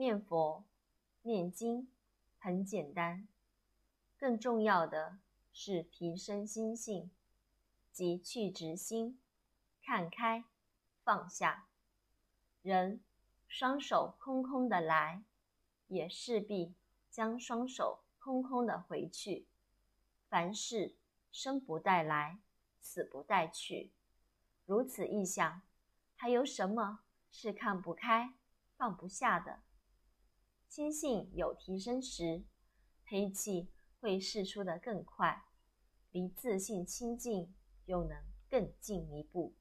念佛、念经很简单，更重要的是提升心性，即去执心，看开，放下。人双手空空的来，也势必将双手空空的回去。凡事生不带来，死不带去。如此一想，还有什么是看不开、放不下的？心性有提升时，黑气会释出的更快，离自信清净又能更进一步。